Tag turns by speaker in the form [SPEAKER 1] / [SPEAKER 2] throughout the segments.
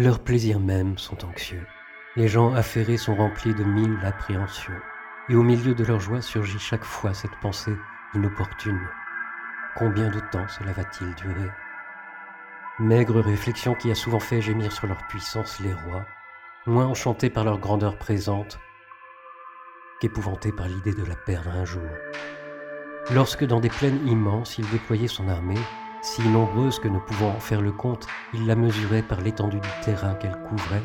[SPEAKER 1] Leurs plaisirs mêmes sont anxieux. Les gens affairés sont remplis de mille appréhensions. Et au milieu de leur joie surgit chaque fois cette pensée inopportune. Combien de temps cela va-t-il durer? Maigre réflexion qui a souvent fait gémir sur leur puissance les rois, moins enchantés par leur grandeur présente qu'épouvantés par l'idée de la perdre un jour. Lorsque dans des plaines immenses il déployait son armée, si nombreuse que ne pouvant en faire le compte, il la mesurait par l'étendue du terrain qu'elle couvrait,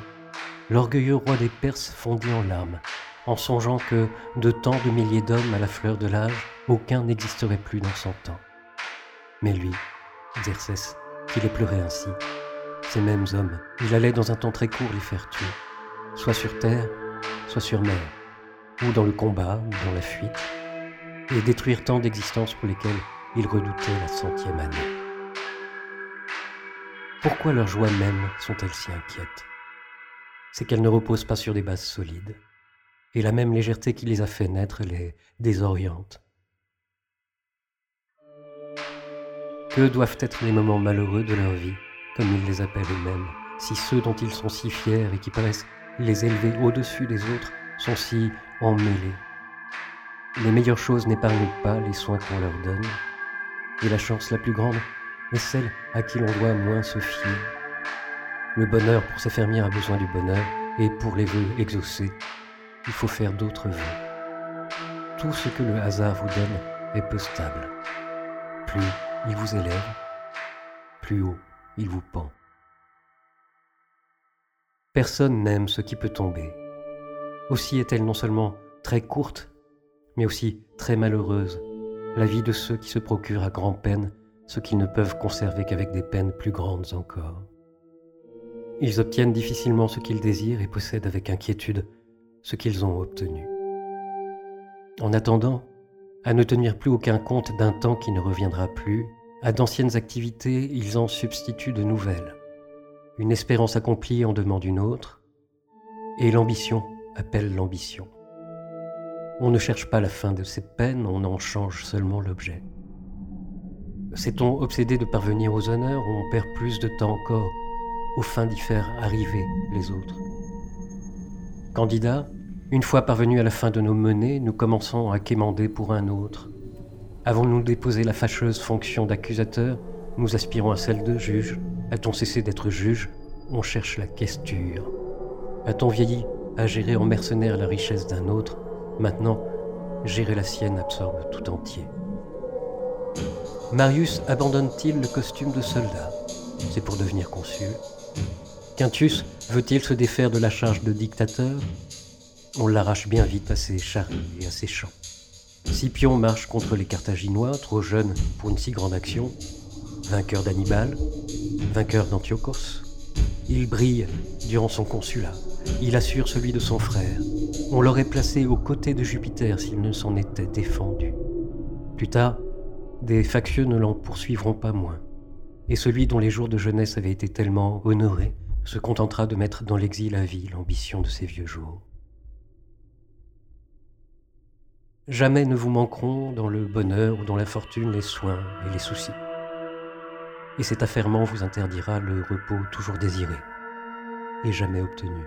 [SPEAKER 1] l'orgueilleux roi des Perses fondit en larmes, en songeant que, de tant de milliers d'hommes à la fleur de l'âge, aucun n'existerait plus dans son temps. Mais lui, Xerxès, qui les pleurait ainsi, ces mêmes hommes, il allait dans un temps très court les faire tuer, soit sur terre, soit sur mer, ou dans le combat, ou dans la fuite, et détruire tant d'existences pour lesquelles il redoutait la centième année. Pourquoi leurs joies mêmes sont-elles si inquiètes? C'est qu'elles ne reposent pas sur des bases solides, et la même légèreté qui les a fait naître les désoriente. Que doivent être les moments malheureux de leur vie, comme ils les appellent eux-mêmes, si ceux dont ils sont si fiers et qui paraissent les élever au-dessus des autres sont si emmêlés? Les meilleures choses n'épargnent pas les soins qu'on leur donne, et la chance la plus grande est celle à qui l'on doit moins se fier. Le bonheur pour s'affermir a besoin du bonheur, et pour les vœux exaucés, il faut faire d'autres vœux. Tout ce que le hasard vous donne est peu stable. Plus il vous élève, plus haut il vous pend. Personne n'aime ce qui peut tomber. Aussi est-elle non seulement très courte, mais aussi très malheureuse, la vie de ceux qui se procurent à grand-peine ce qu'ils ne peuvent conserver qu'avec des peines plus grandes encore. Ils obtiennent difficilement ce qu'ils désirent et possèdent avec inquiétude ce qu'ils ont obtenu. En attendant, à ne tenir plus aucun compte d'un temps qui ne reviendra plus, à d'anciennes activités, ils en substituent de nouvelles. Une espérance accomplie en demande une autre, et l'ambition appelle l'ambition. On ne cherche pas la fin de ces peines, on en change seulement l'objet. S'est-on obsédé de parvenir aux honneurs, on perd plus de temps encore au fin d'y faire arriver les autres? Candidat, une fois parvenus à la fin de nos menées, nous commençons à quémander pour un autre. Avons-nous déposé la fâcheuse fonction d'accusateur? Nous aspirons à celle de juge. A-t-on cessé d'être juge? On cherche la questure. A-t-on vieilli à gérer en mercenaire la richesse d'un autre? Maintenant, gérer la sienne absorbe tout entier. Marius abandonne-t-il le costume de soldat C'est pour devenir consul. Quintus veut-il se défaire de la charge de dictateur on l'arrache bien vite à ses charrues et à ses champs. Scipion marche contre les Carthaginois, trop jeunes pour une si grande action, vainqueur d'Hannibal, vainqueur d'Antiochos. Il brille durant son consulat, il assure celui de son frère. On l'aurait placé aux côtés de Jupiter s'il ne s'en était défendu. Plus tard, des factieux ne l'en poursuivront pas moins, et celui dont les jours de jeunesse avaient été tellement honorés se contentera de mettre dans l'exil à vie l'ambition de ses vieux jours. Jamais ne vous manqueront dans le bonheur ou dans la fortune les soins et les soucis. Et cet affairement vous interdira le repos toujours désiré et jamais obtenu.